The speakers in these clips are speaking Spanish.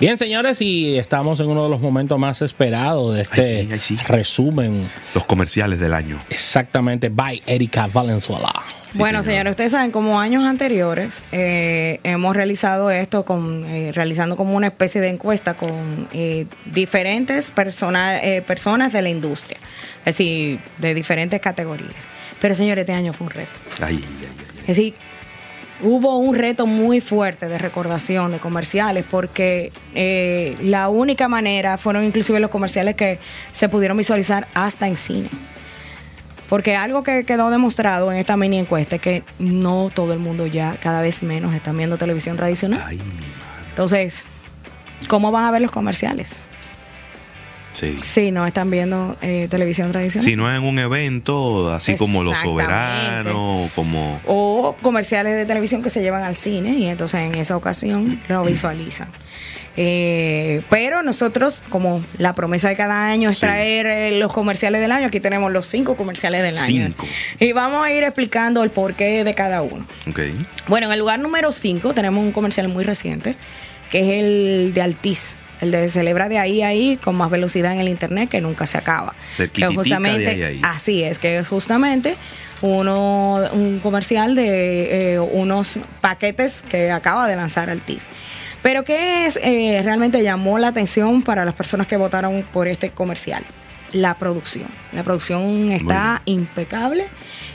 Bien, señores, y estamos en uno de los momentos más esperados de este Ay, sí, ay, sí. resumen. Los comerciales del año. Exactamente, by Erika Valenzuela. bueno, señor. señores, ustedes saben, como años anteriores, eh, hemos realizado esto con, eh, realizando como una especie de encuesta con eh, diferentes persona- eh, personas de la industria, es decir, de diferentes categorías. Pero, señores, este año fue un reto. Ay, ay, ay, ay. Es decir, hubo un reto muy fuerte de recordación de comerciales porque eh, la única manera fueron inclusive los comerciales que se pudieron visualizar hasta en cine. Porque algo que quedó demostrado en esta mini encuesta es que no todo el mundo ya, cada vez menos, están viendo televisión tradicional. Entonces, ¿cómo van a ver los comerciales? Sí. Si no están viendo eh, televisión tradicional. Si no es en un evento así como los soberanos, como... o comerciales de televisión que se llevan al cine y entonces en esa ocasión lo visualizan. Eh, pero nosotros, como la promesa de cada año es Sí. traer eh, los comerciales del año, aquí tenemos los cinco comerciales del año. Cinco. Y vamos a ir explicando el porqué de cada uno. Ok. Bueno, en el lugar número 5 tenemos un comercial muy reciente, que es el de Altiz. El de celebra de ahí a ahí con más velocidad en el internet que nunca se acaba. Que de ahí a ahí. Así es, que es justamente uno, un comercial de eh, unos paquetes que acaba de lanzar Altiz. Pero que es eh, realmente llamó la atención para las personas que votaron por este comercial. La producción. La producción está impecable.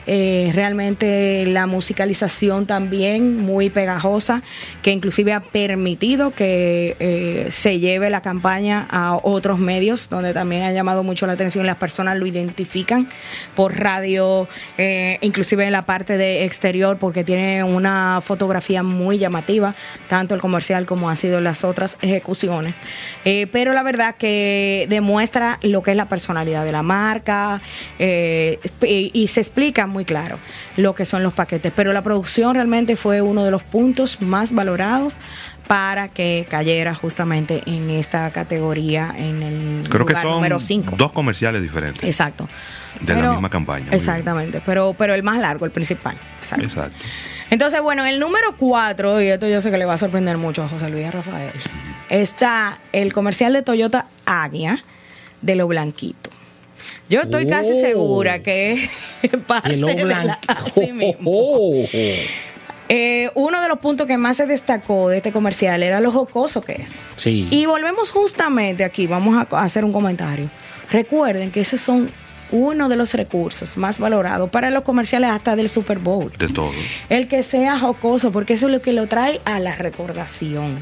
Eh, realmente la musicalización también muy pegajosa, que inclusive ha permitido que eh, se lleve la campaña a otros medios, donde también ha llamado mucho la atención, las personas lo identifican por radio, eh, inclusive en la parte de exterior, porque tiene una fotografía muy llamativa, tanto el comercial como han sido las otras ejecuciones. Eh, pero la verdad que demuestra lo que es la personalidad de la marca eh, y, y se explica muy claro lo que son los paquetes. Pero la producción realmente fue uno de los puntos más valorados para que cayera justamente en esta categoría en el Creo que son número 5. dos comerciales diferentes. Exacto. De la misma campaña, Exactamente, pero, pero el más largo, el principal. Exacto. Exacto. Entonces, bueno, el número 4, y esto yo sé que le va a sorprender mucho a José Luis Rafael, está el comercial de Toyota Águia de lo blanquito. Yo estoy casi Oh. segura que es parte Y lo de la- blanco. así mismo. Eh, uno de los puntos que más se destacó de este comercial era lo jocoso que es. Sí. Y volvemos justamente aquí, vamos a a hacer un comentario. Recuerden que esos son uno de los recursos más valorados para los comerciales hasta del Super Bowl. De todo. El que sea jocoso, porque eso es lo que lo trae a la recordación.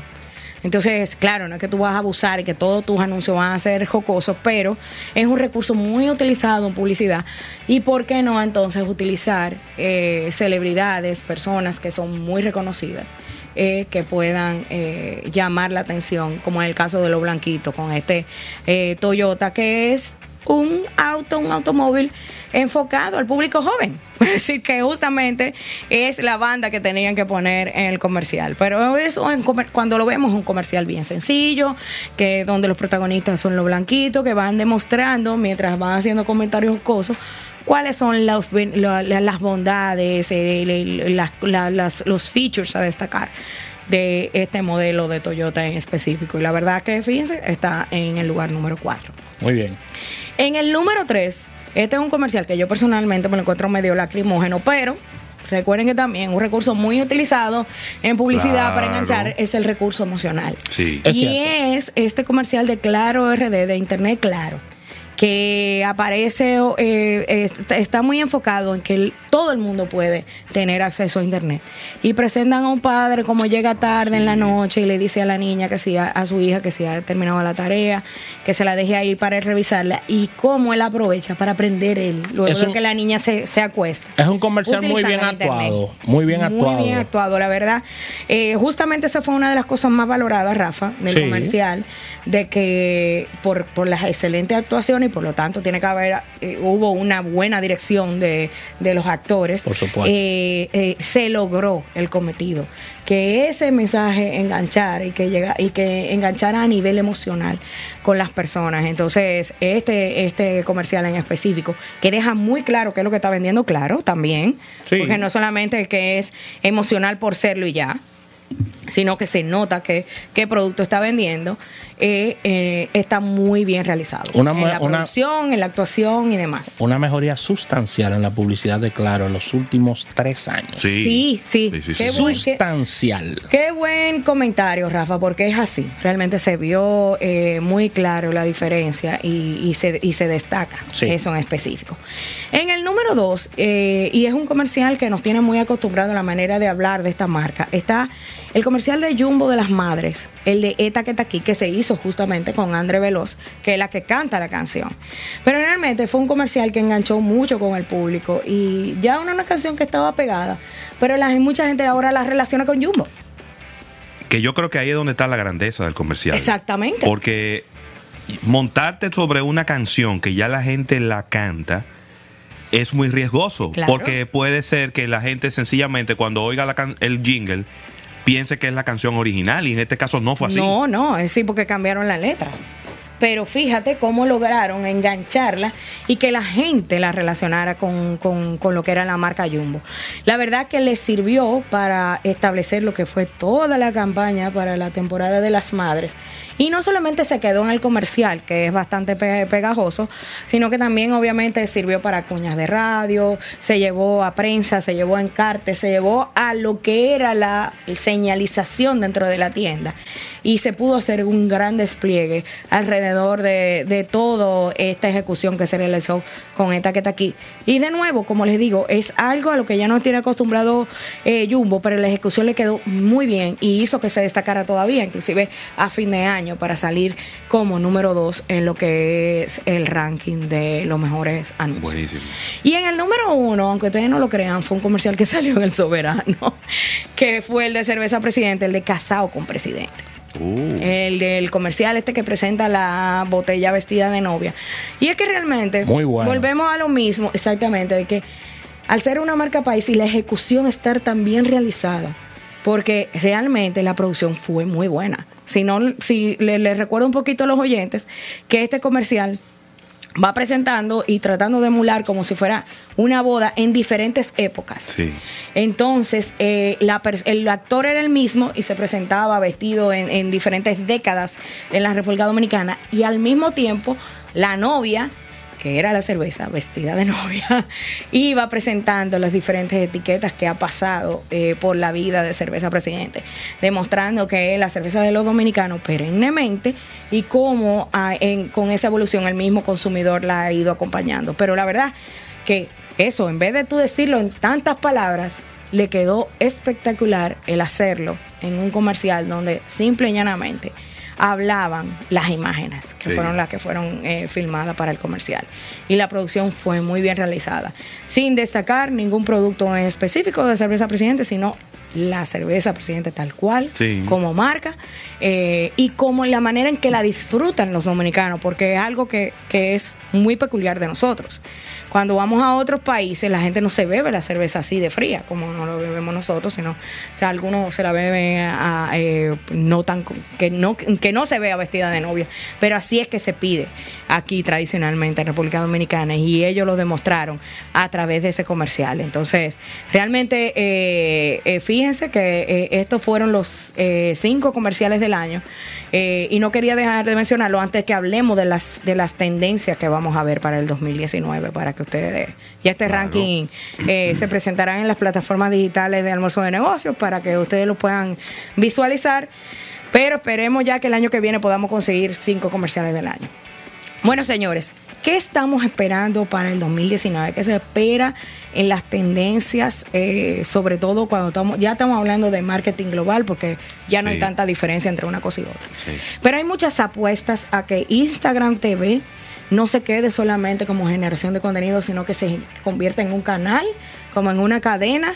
Entonces, claro, no es que tú vas a abusar y que todos tus anuncios van a ser jocosos, pero es un recurso muy utilizado en publicidad. ¿Y por qué no entonces utilizar eh, celebridades, personas que son muy reconocidas? eh, que puedan eh, llamar la atención, como en el caso de los blanquitos, con este eh, Toyota, que es un auto, un automóvil enfocado al público joven. Es decir, que justamente es la banda que tenían que poner en el comercial. Pero eso en comer- cuando lo vemos es un comercial bien sencillo, que donde los protagonistas son los blanquitos, que van demostrando mientras van haciendo comentarios jocosos cuáles son los la- las bondades, eh, la- las- los features a destacar de este modelo de Toyota en específico. Y la verdad que, fíjense, está en el lugar número 4. Muy bien. En el número 3, este es un comercial que yo personalmente me lo encuentro medio lacrimógeno, pero recuerden que también un recurso muy utilizado en publicidad para enganchar es el recurso emocional. Sí. Es y cierto. es este comercial de Claro RD, de Internet Claro, que aparece, eh, está- está muy enfocado en que el- todo el mundo puede tener acceso a Internet. Y presentan a un padre como llega tarde en la noche y le dice a la niña que si ha- a su hija que si ha terminado la tarea, que se la deje ahí para revisarla y cómo él aprovecha para aprender él, luego de que la niña se, se acuesta. Es un comercial muy bien actuado. Muy bien actuado. Muy bien actuado, la verdad. Eh, justamente esa fue una de las cosas más valoradas, Rafa, del Sí. comercial, de que por, por las excelentes actuaciones y por lo tanto tiene que haber, eh, hubo una buena dirección de, de los actores. Por supuesto. Eh, eh, se logró el cometido. Que ese mensaje enganchara y que llega, y que enganchara a nivel emocional con las personas. Entonces, este, este comercial en específico, que deja muy claro qué es lo que está vendiendo, claro, también. Sí. Porque no solamente que es emocional por serlo y ya, sino que se nota que qué producto está vendiendo, eh, eh, está muy bien realizado. Una, en la producción, en la actuación y demás. Una mejoría sustancial en la publicidad de Claro en los últimos tres años. Sí, sí. sí. sustancial. Qué, buen comentario, Rafa, porque es así. Realmente se vio eh, muy claro la diferencia y, se, y se destaca eso en específico. En el número dos, y es un comercial que nos tiene muy acostumbrado a la manera de hablar de esta marca, está el comercial de Jumbo de las Madres, el de Eta que está aquí, que se hizo justamente con André Veloz, que es la que canta la canción. Pero realmente fue un comercial que enganchó mucho con el público y ya una, una canción que estaba pegada, pero la, mucha gente ahora la relaciona con Jumbo. Que yo creo que ahí es donde está la grandeza del comercial. Exactamente. Porque montarte sobre una canción que ya la gente la canta es muy riesgoso. Porque puede ser que la gente sencillamente cuando oiga la el jingle piense que es la canción original y en este caso no fue así. No, no, es sí porque cambiaron la letra pero fíjate cómo lograron engancharla y que la gente la relacionara con, lo que era la marca Jumbo. La verdad que les sirvió para establecer lo que fue toda la campaña para la temporada de las madres. Y no solamente se quedó en el comercial, que es bastante pegajoso, sino que también obviamente sirvió para cuñas de radio, se llevó a prensa, se llevó a encarte, se llevó a lo que era la señalización dentro de la tienda. Y se pudo hacer un gran despliegue alrededor de, de toda esta ejecución que se realizó con esta que está aquí. Y de nuevo, como les digo, es algo a lo que ya no tiene acostumbrado eh, Jumbo, pero la ejecución le quedó muy bien y hizo que se destacara todavía, inclusive a fin de año, para salir como número dos en lo que es el ranking de los mejores anuncios. Y en el número uno, aunque ustedes no lo crean, fue un comercial que salió en el Soberano, que fue el de cerveza presidente, el de casado con presidente. Uh. El del comercial este que presenta la botella vestida de novia. Y es que realmente volvemos a lo mismo, exactamente, de que al ser una marca país y la ejecución estar tan bien realizada, porque realmente la producción fue muy buena. Si no, si les recuerdo un poquito a los oyentes que este comercial va presentando y tratando de emular como si fuera una boda en diferentes épocas. Entonces, eh, el actor era el mismo y se presentaba vestido en, en diferentes décadas en la República Dominicana y al mismo tiempo la novia que era la cerveza vestida de novia, iba presentando las diferentes etiquetas que ha pasado eh, por la vida de cerveza presidente, demostrando que la cerveza de los dominicanos perennemente y cómo ah, con esa evolución el mismo consumidor la ha ido acompañando. Pero la verdad que eso, en vez de tú decirlo en tantas palabras, le quedó espectacular el hacerlo en un comercial donde simple y llanamente hablaban las imágenes, que fueron las que fueron eh, filmadas para el comercial. Y la producción fue muy bien realizada, sin destacar ningún producto en específico de cerveza presidente, sino la cerveza presidente tal cual, como marca, eh, y como la manera en que la disfrutan los dominicanos, porque es algo que, que es muy peculiar de nosotros. Cuando vamos a otros países, la gente no se bebe la cerveza así de fría, como no lo bebemos nosotros, sino, o sea, algunos se la beben a, eh, no tan, que no, que no se vea vestida de novia, pero así es que se pide aquí tradicionalmente en República Dominicana y ellos lo demostraron a través de ese comercial. Entonces, realmente, eh, eh, fíjense que estos fueron los cinco comerciales del año y no quería dejar de mencionarlo antes que hablemos de las, de las tendencias que vamos a ver para el 2019, para que ustedes, ya este ranking eh, se presentará en las plataformas digitales de almuerzo de negocios para que ustedes lo puedan visualizar. Pero esperemos ya que el año que viene podamos conseguir cinco comerciales del año. Bueno, señores, ¿qué estamos esperando para el 2019? ¿Qué se espera en las tendencias, eh, sobre todo cuando estamos, ya estamos hablando de marketing global, porque ya no hay tanta diferencia entre una cosa y otra. Pero hay muchas apuestas a que Instagram TV no se quede solamente como generación de contenido, sino que se convierta en un canal, como en una cadena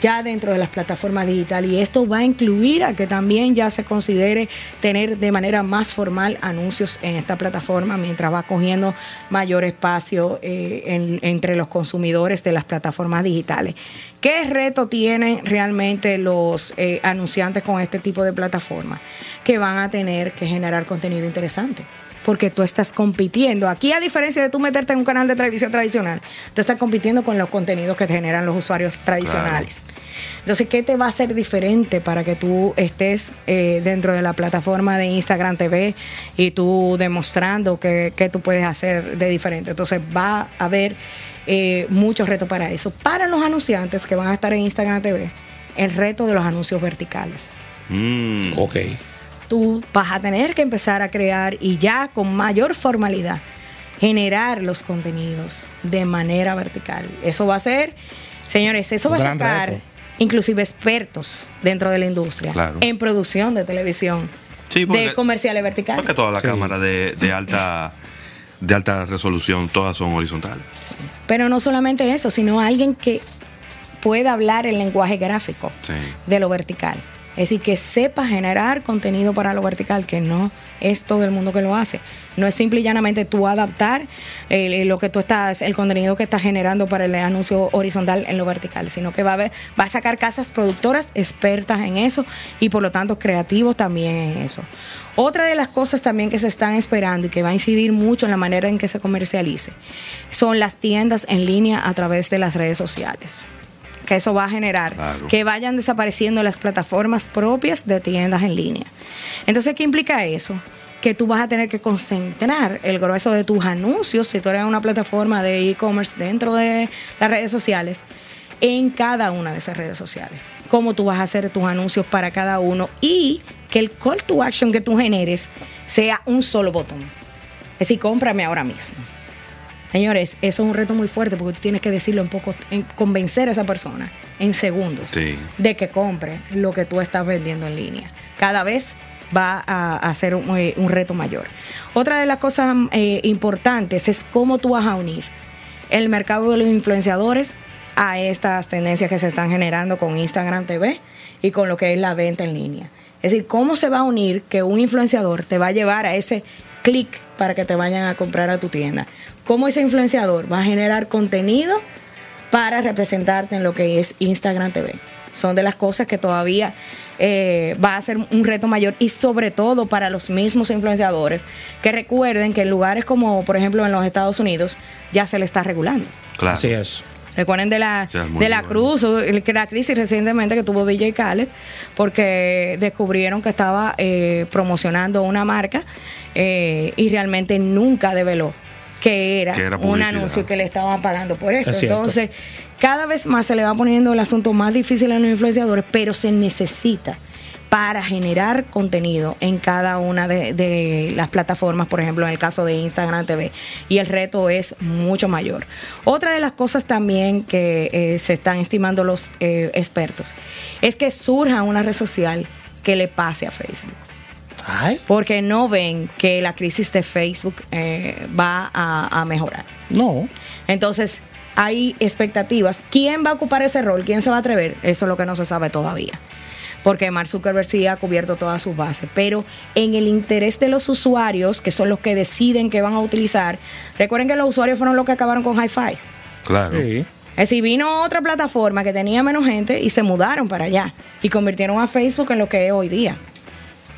ya dentro de las plataformas digitales y esto va a incluir a que también ya se considere tener de manera más formal anuncios en esta plataforma mientras va cogiendo mayor espacio eh, entre los consumidores de las plataformas digitales. ¿Qué reto tienen realmente los eh, anunciantes con este tipo de plataformas? Que van a tener que generar contenido interesante porque tú estás compitiendo. Aquí, a diferencia de tú meterte en un canal de televisión tradicional, tú estás compitiendo con los contenidos que te generan los usuarios tradicionales. Entonces, ¿qué te va a hacer diferente para que tú estés eh, dentro de la plataforma de Instagram TV y tú demostrando que, tú puedes hacer de diferente? Entonces, va a haber eh, muchos retos para eso. Para los anunciantes que van a estar en Instagram TV, el reto de los anuncios verticales. Mm. Ok tú vas a tener que empezar a crear y ya con mayor formalidad generar los contenidos de manera vertical. Eso va a ser, señores, eso va a sacar inclusive expertos dentro de la industria en producción de televisión, de comerciales verticales. Porque todas las cámaras de, alta de alta resolución todas son horizontales. Pero no solamente eso, sino alguien que pueda hablar el lenguaje gráfico de lo vertical. Es decir, que sepa generar contenido para lo vertical, que no es todo el mundo que lo hace. No es simple y llanamente tú adaptar eh, lo que tú estás, el contenido que estás generando para el anuncio horizontal en lo vertical, sino que va a, va a sacar casas productoras expertas en eso y por lo tanto creativos también en eso. Otra de las cosas también que se están esperando y que va a incidir mucho en la manera en que se comercialice son las tiendas en línea a través de las redes sociales que eso va a generar, que vayan desapareciendo las plataformas propias de tiendas en línea. Entonces, ¿qué implica eso? Que tú vas a tener que concentrar el grueso de tus anuncios, si tú eres una plataforma de e-commerce dentro de las redes sociales, en cada una de esas redes sociales. Cómo tú vas a hacer tus anuncios para cada uno y que el call to action que tú generes sea un solo botón. Es decir, cómprame ahora mismo. Señores, eso es un reto muy fuerte porque tú tienes que decirlo un poco, convencer a esa persona en segundos de que compre lo que tú estás vendiendo en línea. Cada vez va a, ser eh, un, reto mayor. Otra de las cosas eh, importantes es cómo tú vas a unir el mercado de los influenciadores a estas tendencias que se están generando con Instagram TV y con lo que es la venta en línea. Es decir, cómo se va a unir que un influenciador te va a llevar a ese clic para que te vayan a comprar a tu tienda. ¿Cómo ese influenciador va a generar contenido para representarte en lo que es Instagram TV? Son de las cosas que todavía eh, va a ser un reto mayor y sobre todo para los mismos influenciadores que recuerden que en lugares como por ejemplo en los Estados Unidos ya se le está regulando. Claro. Así es. Recuerden de la, de la cruz, la crisis recientemente que tuvo DJ Khaled, porque descubrieron que estaba eh, promocionando una marca eh, y realmente nunca develó que era, un anuncio que le estaban pagando por esto. Entonces, cada vez más se le va poniendo el asunto más difícil a los influenciadores, pero se necesita para generar contenido en cada una de, las plataformas, por ejemplo, en el caso de Instagram TV. Y el reto es mucho mayor. Otra de las cosas también que eh, se están estimando los eh, expertos es que surja una red social que le pase a Facebook. Porque no ven que la crisis de Facebook eh, va a, a mejorar. No. Entonces, hay expectativas. ¿Quién va a ocupar ese rol? ¿Quién se va a atrever? Eso es lo que no se sabe todavía porque Mark Zuckerberg sí ha cubierto todas sus bases, pero en el interés de los usuarios, que son los que deciden qué van a utilizar, recuerden que los usuarios fueron los que acabaron con hi-fi. Claro. Es decir, vino otra plataforma que tenía menos gente y se mudaron para allá y convirtieron a Facebook en lo que es hoy día.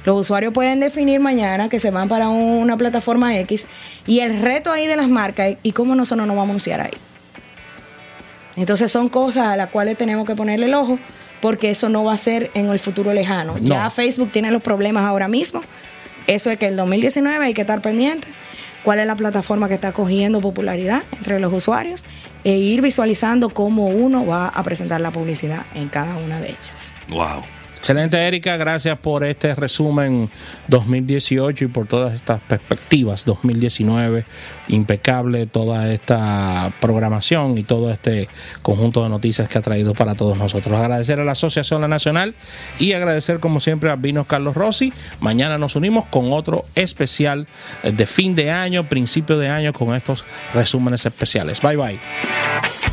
Los usuarios pueden definir mañana que se van para una plataforma X y el reto ahí de las marcas y cómo nosotros nos vamos a anunciar ahí. Entonces son cosas a las cuales tenemos que ponerle el ojo porque eso no va a ser en el futuro lejano. Ya Facebook tiene los problemas ahora mismo. Eso es que en el 2019 hay que estar pendiente cuál es la plataforma que está cogiendo popularidad entre los usuarios e ir visualizando cómo uno va a presentar la publicidad en cada una de ellas. Wow. Excelente, Erika. Gracias por este resumen 2018 y por todas estas perspectivas 2019. Impecable toda esta programación y todo este conjunto de noticias que ha traído para todos nosotros. Agradecer a la Asociación La Nacional y agradecer, como siempre, a Vinos Carlos Rossi. Mañana nos unimos con otro especial de fin de año, principio de año, con estos resúmenes especiales. Bye bye.